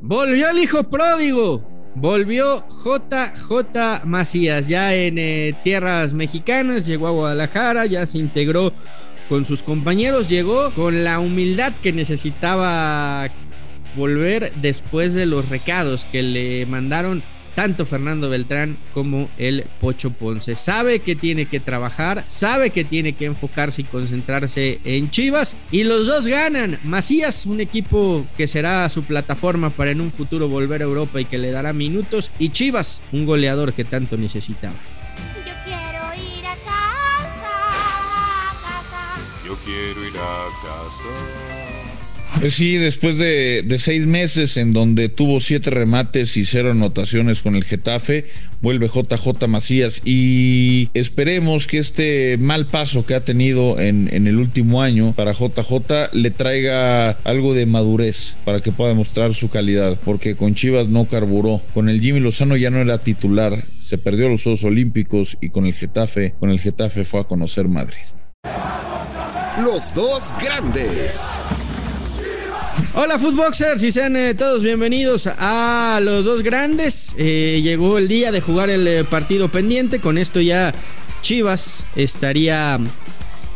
Volvió el hijo pródigo. Volvió JJ Macías ya en eh, tierras mexicanas, llegó a Guadalajara, ya se integró con sus compañeros, llegó con la humildad que necesitaba volver después de los recados que le mandaron tanto Fernando Beltrán como el Pocho Ponce. Sabe que tiene que trabajar, sabe que tiene que enfocarse y concentrarse en Chivas y los dos ganan. Macías, un equipo que será su plataforma para en un futuro volver a Europa y que le dará minutos y Chivas, un goleador que tanto necesitaba. Yo quiero ir a casa, casa. Yo quiero ir a casa. Pues sí, después de, seis meses en donde tuvo siete remates y cero anotaciones con el Getafe, vuelve JJ Macías y esperemos que este mal paso que ha tenido en, en, el último año para JJ le traiga algo de madurez para que pueda mostrar su calidad, porque con Chivas no carburó, con el Jimmy Lozano ya no era titular, se perdió los Juegos Olímpicos y con el Getafe, con el Getafe fue a conocer Madrid. Los dos grandes. Hola Footboxers y sean eh, todos bienvenidos a los dos grandes. Eh, llegó el día de jugar el eh, partido pendiente. Con esto ya Chivas estaría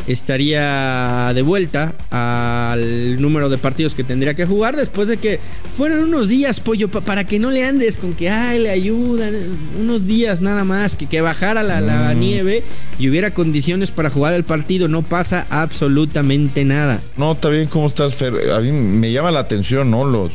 estaría de vuelta al número de partidos que tendría que jugar después de que fueron unos días, pollo, para que no le andes con que, ay, le ayudan, unos días nada más, que, que bajara la, la, mm. nieve y hubiera condiciones para jugar el partido, no pasa absolutamente nada. No, está bien, ¿cómo estás, Fer? A mí me llama la atención, ¿no? Los,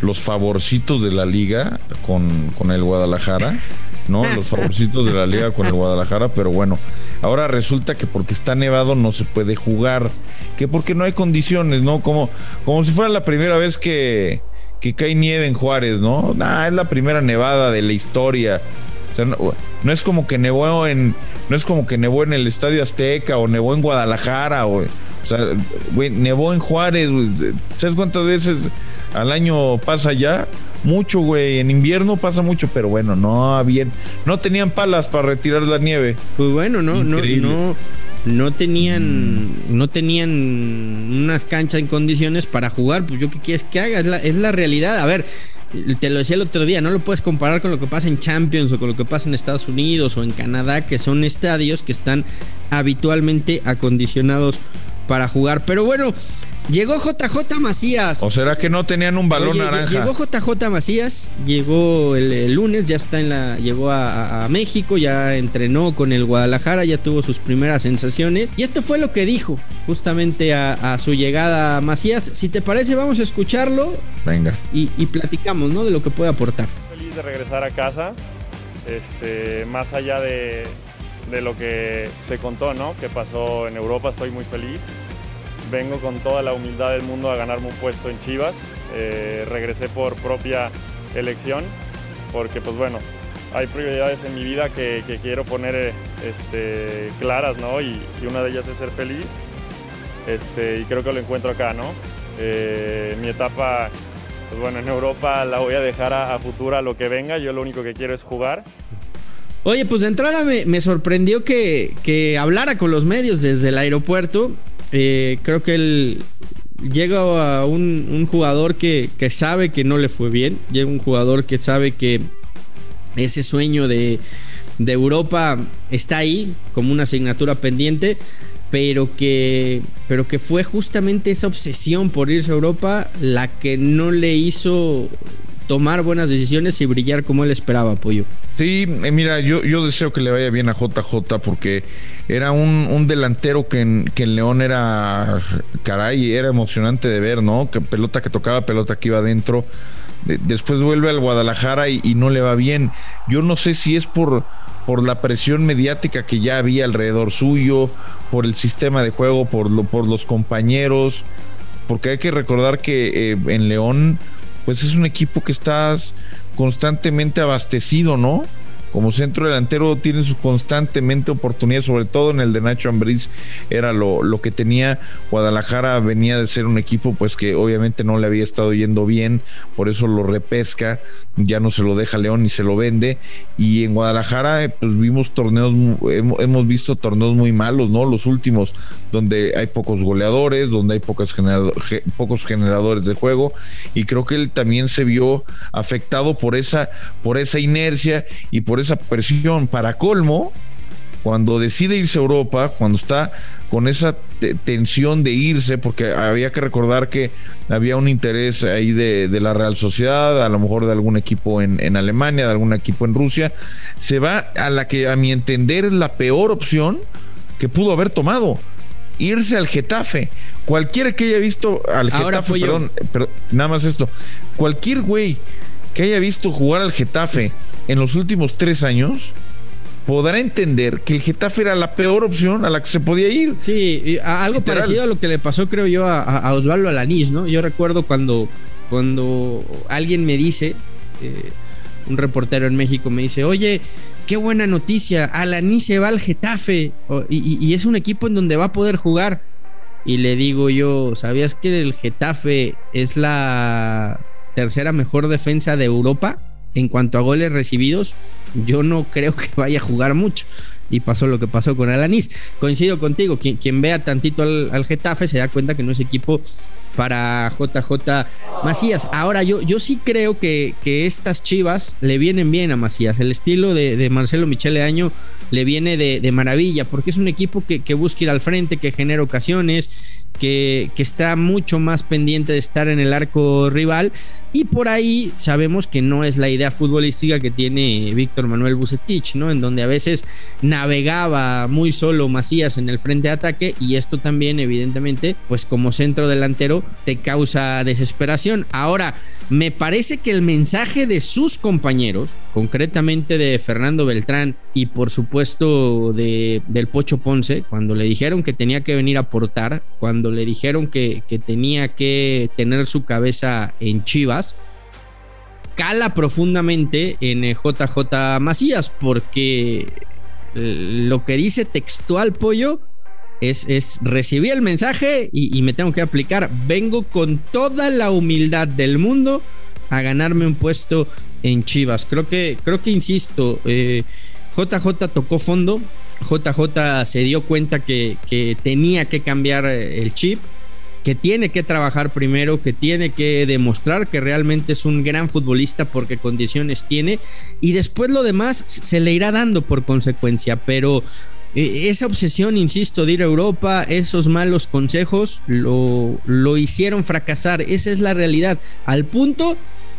los favorcitos de la liga con, con el Guadalajara. ¿no? Los favorcitos de la liga con el Guadalajara, pero bueno, ahora resulta que porque está nevado no se puede jugar, que porque no hay condiciones, ¿no? Como, como si fuera la primera vez que, que cae nieve en Juárez, ¿no? Nah, es la primera nevada de la historia. no, es como que nevó en no es como que nevó en el Estadio Azteca o nevó en Guadalajara o, o sea, nevó en Juárez. ¿Sabes cuántas veces al año pasa ya? Mucho, güey. En invierno pasa mucho, pero bueno, no bien. No tenían palas para retirar la nieve. Pues bueno, no, no, no, no tenían, mm. no tenían unas canchas en condiciones para jugar. Pues yo qué quieres que haga, es la, es la realidad. A ver, te lo decía el otro día, no lo puedes comparar con lo que pasa en Champions o con lo que pasa en Estados Unidos o en Canadá, que son estadios que están habitualmente acondicionados para jugar. Pero bueno, llegó JJ Macías. ¿O será que no tenían un balón naranja? Llegó JJ Macías, llegó el, lunes, ya está en la. Llegó a, México, ya entrenó con el Guadalajara, ya tuvo sus primeras sensaciones. Y esto fue lo que dijo justamente a, su llegada a Macías. Si te parece, vamos a escucharlo. Venga. Y, platicamos, ¿no? De lo que puede aportar. Feliz de regresar a casa. Este, más allá de, de lo que se contó, ¿no? Que pasó en Europa, estoy muy feliz. Vengo con toda la humildad del mundo a ganarme un puesto en Chivas. Eh, regresé por propia elección, porque pues bueno, hay prioridades en mi vida que, quiero poner este, claras, ¿no? Y, una de ellas es ser feliz. Este, y creo que lo encuentro acá, ¿no? Eh, mi etapa, pues bueno, en Europa la voy a dejar a, a futuro a lo que venga. Yo lo único que quiero es jugar. Oye, pues de entrada me, sorprendió que, hablara con los medios desde el aeropuerto. Eh, creo que él llega a un, jugador que, sabe que no le fue bien. Llega un jugador que sabe que ese sueño de, de Europa está ahí como una asignatura pendiente. Pero que, pero que fue justamente esa obsesión por irse a Europa la que no le hizo tomar buenas decisiones y brillar como él esperaba, Pollo. Sí, eh, mira, yo, yo deseo que le vaya bien a JJ porque era un, delantero que en, que León era, caray, era emocionante de ver, ¿no? Que pelota que tocaba, pelota que iba adentro. después vuelve al Guadalajara y, y, no le va bien. Yo no sé si es por, por la presión mediática que ya había alrededor suyo, por el sistema de juego, por, lo, por los compañeros, porque hay que recordar que eh, en León pues es un equipo que estás constantemente abastecido, ¿no? Como centro delantero tiene constantemente oportunidad, sobre todo en el de Nacho Ambriz, era lo, lo que tenía. Guadalajara venía de ser un equipo pues que obviamente no le había estado yendo bien, por eso lo repesca, ya no se lo deja León ni se lo vende. Y en Guadalajara pues vimos torneos, hemos, visto torneos muy malos, ¿no? Los últimos, donde hay pocos goleadores, donde hay pocos, pocos generadores de juego, y creo que él también se vio afectado por esa, por esa inercia y por esa presión. Para colmo, cuando decide irse a Europa, cuando está con esa tensión de irse, porque había que recordar que había un interés ahí de, la Real Sociedad, a lo mejor de algún equipo en, en, Alemania, de algún equipo en Rusia, se va a la que a mi entender es la peor opción que pudo haber tomado. Irse al Getafe. Cualquiera que haya visto al Getafe, perdón, pero nada más esto. Cualquier güey que haya visto jugar al Getafe en los últimos tres años, podrá entender que el Getafe era la peor opción a la que se podía ir. Sí, algo parecido a lo que le pasó, creo yo, a, Osvaldo Alanís, ¿no? Yo recuerdo cuando, cuando alguien me dice, eh, un reportero en México me dice, oye, qué buena noticia, Alanís se va al Getafe y, y es un equipo en donde va a poder jugar. Y le digo yo, ¿sabías que el Getafe es la tercera mejor defensa de Europa en cuanto a goles recibidos? yo no creo que vaya a jugar mucho. Y pasó lo que pasó con Alanis. Coincido contigo, quien, quien vea tantito al, Getafe se da cuenta que no es equipo para JJ Macías. Ahora, yo, yo sí creo que, que estas chivas le vienen bien a Macías. El estilo de, Marcelo Michele Año le viene de, maravilla, porque es un equipo que, que busca ir al frente, que genera ocasiones, que, está mucho más pendiente de estar en el arco rival. Y por ahí sabemos que no es la idea futbolística que tiene Víctor Manuel Bucetich, ¿no? En donde a veces navegaba muy solo Macías en el frente de ataque y esto también, evidentemente, pues como centro delantero te causa desesperación. Ahora, me parece que el mensaje de sus compañeros, concretamente de Fernando Beltrán y por supuesto de, del Pocho Ponce, cuando le dijeron que tenía que venir a aportar, cuando le dijeron que, que tenía que tener su cabeza en Chivas, cala profundamente en JJ Macías, porque lo que dice textual Pollo es, es recibí el mensaje y, me tengo que aplicar. Vengo con toda la humildad del mundo a ganarme un puesto en Chivas. Creo que, creo que insisto, JJ eh, tocó fondo. JJ se dio cuenta que, que tenía que cambiar eh, el chip que tiene que trabajar primero, que tiene que demostrar que realmente es un gran futbolista porque condiciones tiene y después lo demás se le irá dando por consecuencia, pero esa obsesión, insisto, de ir a Europa, esos malos consejos lo, lo hicieron fracasar. Esa es la realidad. Al punto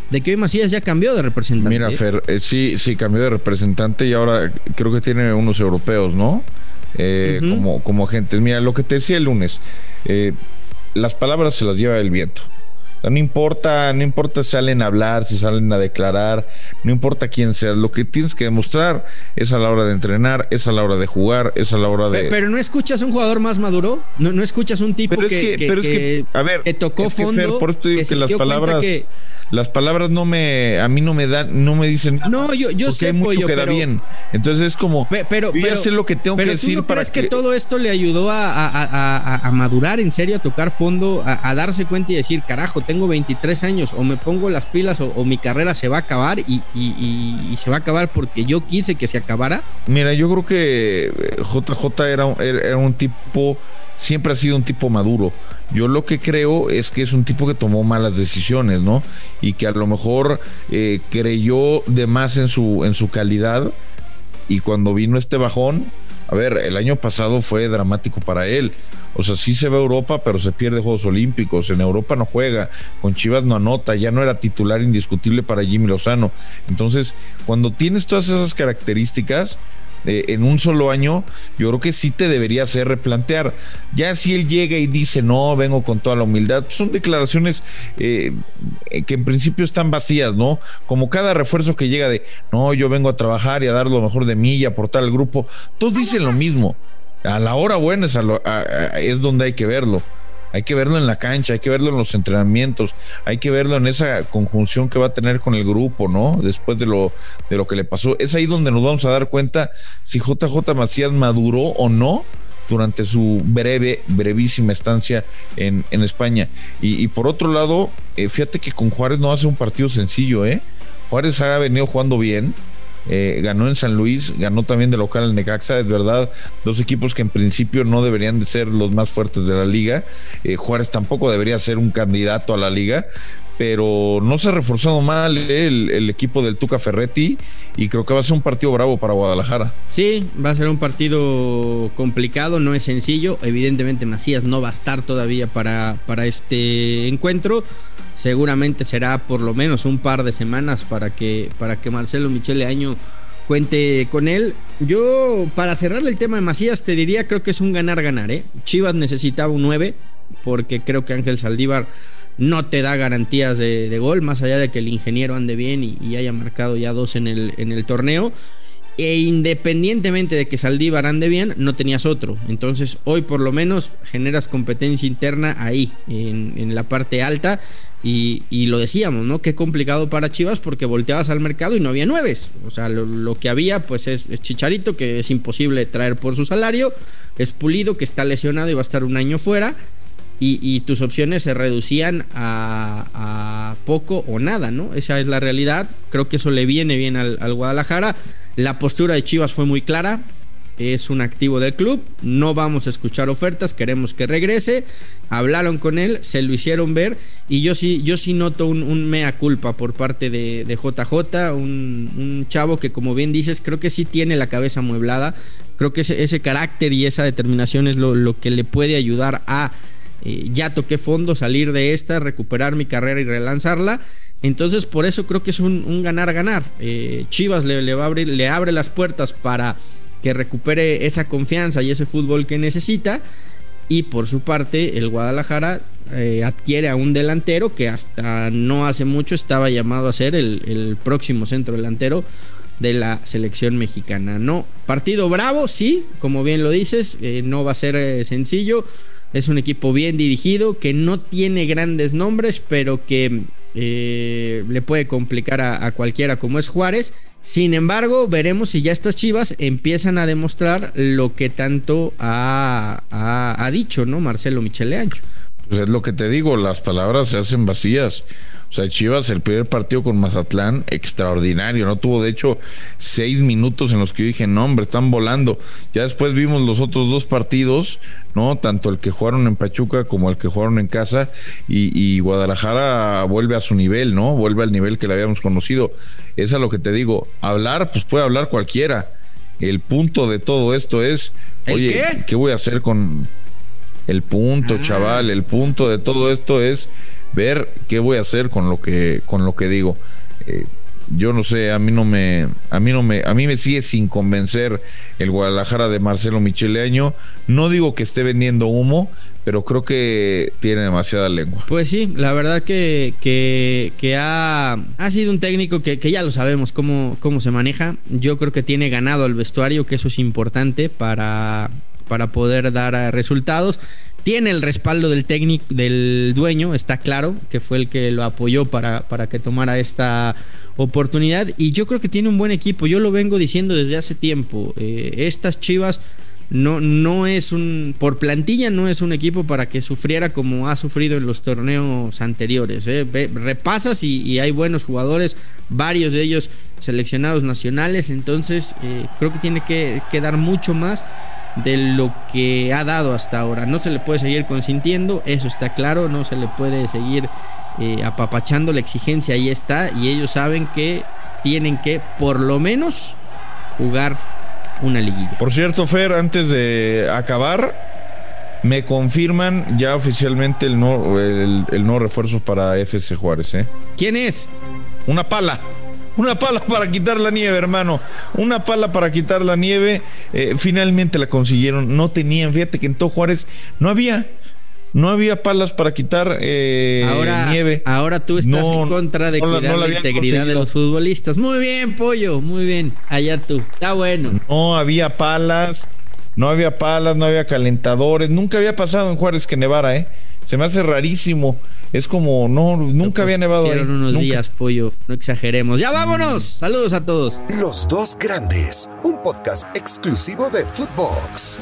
de que hoy Macías ya cambió de representante. Mira, Fer, eh, sí, sí, cambió de representante y ahora creo que tiene unos europeos, ¿no? Eh, como, como agentes. Mira, lo que te decía el lunes, eh, las palabras se las lleva el viento. No importa, no importa si salen a hablar, si salen a declarar, no importa quién seas, lo que tienes que demostrar es a la hora de entrenar, es a la hora de jugar, es a la hora de. Pero, no escuchas un jugador más maduro, no, no escuchas un tipo que, pero es que, a ver, que tocó fondo. por que, las palabras, las palabras no me, a mí no me dan, no me dicen. No, yo, yo sé, hay mucho que da bien. Entonces es como, pero, pero, sé lo que tengo que decir para crees que... todo esto le ayudó a, madurar en serio, a tocar fondo, a, darse cuenta y decir, carajo, tengo 23 años, o me pongo las pilas o, mi carrera se va a acabar y, se va a acabar porque yo quise que se acabara? Mira, yo creo que JJ era, era un tipo siempre ha sido un tipo maduro. Yo lo que creo es que es un tipo que tomó malas decisiones, ¿no? Y que a lo mejor eh, creyó de más en su, en su calidad y cuando vino este bajón, ver, el año pasado fue dramático para él. O sea, sí se a Europa, pero se pierde Juegos Olímpicos. En Europa no juega, con Chivas no anota, ya no era titular indiscutible para Jimmy Lozano. Entonces, cuando tienes todas esas características, en un solo año, yo creo que sí te debería hacer replantear. Ya si él llega y dice, no, vengo con toda la humildad, pues son declaraciones eh, que en principio están vacías, ¿no? Como cada refuerzo que llega de, no, yo vengo a trabajar y a dar lo mejor de mí y aportar al grupo, todos dicen lo mismo. A la hora buena es donde hay que verlo. Hay que verlo en la cancha, hay que verlo en los entrenamientos, hay que verlo en esa conjunción que va a tener con el grupo, ¿no? Después de lo, de lo que le pasó. Es ahí donde nos vamos a dar cuenta si JJ Macías maduró o no durante su breve, brevísima estancia en, en España. Y, y, por otro lado, eh, fíjate que con Juárez no hace un partido sencillo, ¿eh? Juárez ha venido jugando bien. Eh, ganó en San Luis, ganó también de local en Necaxa, es verdad, dos equipos que en principio no deberían de ser los más fuertes de la liga. Eh, Juárez tampoco debería ser un candidato a la liga, pero no se ha reforzado mal eh, el, el, equipo del Tuca Ferretti y creo que va a ser un partido bravo para Guadalajara. Sí, va a ser un partido complicado, no es sencillo. Evidentemente Macías no va a estar todavía para, para este encuentro. Seguramente será por lo menos un par de semanas para que, para que Marcelo Michele Año cuente con él. Yo, para cerrar el tema de Macías, te diría, creo que es un ganar-ganar. ¿eh? Chivas necesitaba un 9, porque creo que Ángel Saldívar no te da garantías de, de, gol, más allá de que el ingeniero ande bien y, y haya marcado ya dos en el, en el torneo. E independientemente de que Saldívar ande bien, no tenías otro. Entonces, hoy por lo menos generas competencia interna ahí, en, en la parte alta. Y, lo decíamos, ¿no? Qué complicado para Chivas porque volteabas al mercado y no había nueves. O sea, lo, que había, pues es, Chicharito, que es imposible traer por su salario. Es Pulido, que está lesionado y va a estar un año fuera. Y, tus opciones se reducían a, a, poco o nada, ¿no? Esa es la realidad. Creo que eso le viene bien al, Guadalajara. La postura de Chivas fue muy clara. Es un activo del club. No vamos a escuchar ofertas. Queremos que regrese. Hablaron con él, se lo hicieron ver. Y yo sí, yo sí noto un, mea culpa por parte de, JJ. Un, un, chavo que, como bien dices, creo que sí tiene la cabeza amueblada. Creo que ese, carácter y esa determinación es lo, lo que le puede ayudar a eh, ya toqué fondo, salir de esta, recuperar mi carrera y relanzarla. Entonces, por eso creo que es un ganar-ganar. Eh, Chivas le, le, le abre las puertas para que recupere esa confianza y ese fútbol que necesita. Y por su parte, el Guadalajara eh, adquiere a un delantero que hasta no hace mucho estaba llamado a ser el, próximo centro delantero de la selección mexicana. No, partido bravo, sí, como bien lo dices, eh, no va a ser eh, sencillo. Es un equipo bien dirigido que no tiene grandes nombres, pero que eh, le puede complicar a, cualquiera como es Juárez. Sin embargo, veremos si ya estas Chivas empiezan a demostrar lo que tanto ha, ha, dicho, ¿no? Marcelo Michele. Pues es lo que te digo, las palabras se hacen vacías. O sea, Chivas, el primer partido con Mazatlán, extraordinario, ¿no? Tuvo, de hecho, seis minutos en los que yo dije, no, hombre, están volando. Ya después vimos los otros dos partidos, ¿no? Tanto el que jugaron en Pachuca como el que jugaron en casa. Y, y Guadalajara vuelve a su nivel, ¿no? Vuelve al nivel que le habíamos conocido. Es lo que te digo. Hablar, pues puede hablar cualquiera. El punto de todo esto es, oye, qué? ¿qué voy a hacer con el punto, ah. chaval? El punto de todo esto es ver qué voy a hacer con lo que con lo que digo. Eh, yo no sé, a mí no me a mí no me a mí me sigue sin convencer el Guadalajara de Marcelo Micheleaño. No digo que esté vendiendo humo, pero creo que tiene demasiada lengua. Pues sí, la verdad que, que, que ha, ha, sido un técnico que, que, ya lo sabemos cómo, cómo se maneja. Yo creo que tiene ganado el vestuario, que eso es importante para, para poder dar resultados. Tiene el respaldo del técnico, del dueño, está claro, que fue el que lo apoyó para, para que tomara esta oportunidad. Y yo creo que tiene un buen equipo. Yo lo vengo diciendo desde hace tiempo. Eh, estas chivas no, no es un. Por plantilla, no es un equipo para que sufriera como ha sufrido en los torneos anteriores. ¿eh? Repasas y, hay buenos jugadores, varios de ellos seleccionados nacionales. Entonces, eh, creo que tiene que, que dar mucho más de lo que ha dado hasta ahora. No se le puede seguir consintiendo, eso está claro, no se le puede seguir eh, apapachando, la exigencia ahí está y ellos saben que tienen que por lo menos jugar una liguilla. Por cierto, Fer, antes de acabar, me confirman ya oficialmente el no, el, el no refuerzo para FC Juárez. ¿eh? ¿Quién es? Una pala. Una pala para quitar la nieve, hermano. Una pala para quitar la nieve. Eh, finalmente la consiguieron. No tenían, fíjate que en todo Juárez no había. No había palas para quitar eh, ahora, nieve. Ahora tú estás no, en contra de no, cuidar no la, la integridad conseguido. de los futbolistas. Muy bien, pollo, muy bien. Allá tú. Está bueno. No había palas, no había palas, no había calentadores. Nunca había pasado en Juárez que nevara, ¿eh? Se me hace rarísimo. Es como, no, nunca había nevado ahí. Unos nunca. días, pollo. No exageremos. ¡Ya vámonos! Saludos a todos. Los dos grandes, un podcast exclusivo de Footbox.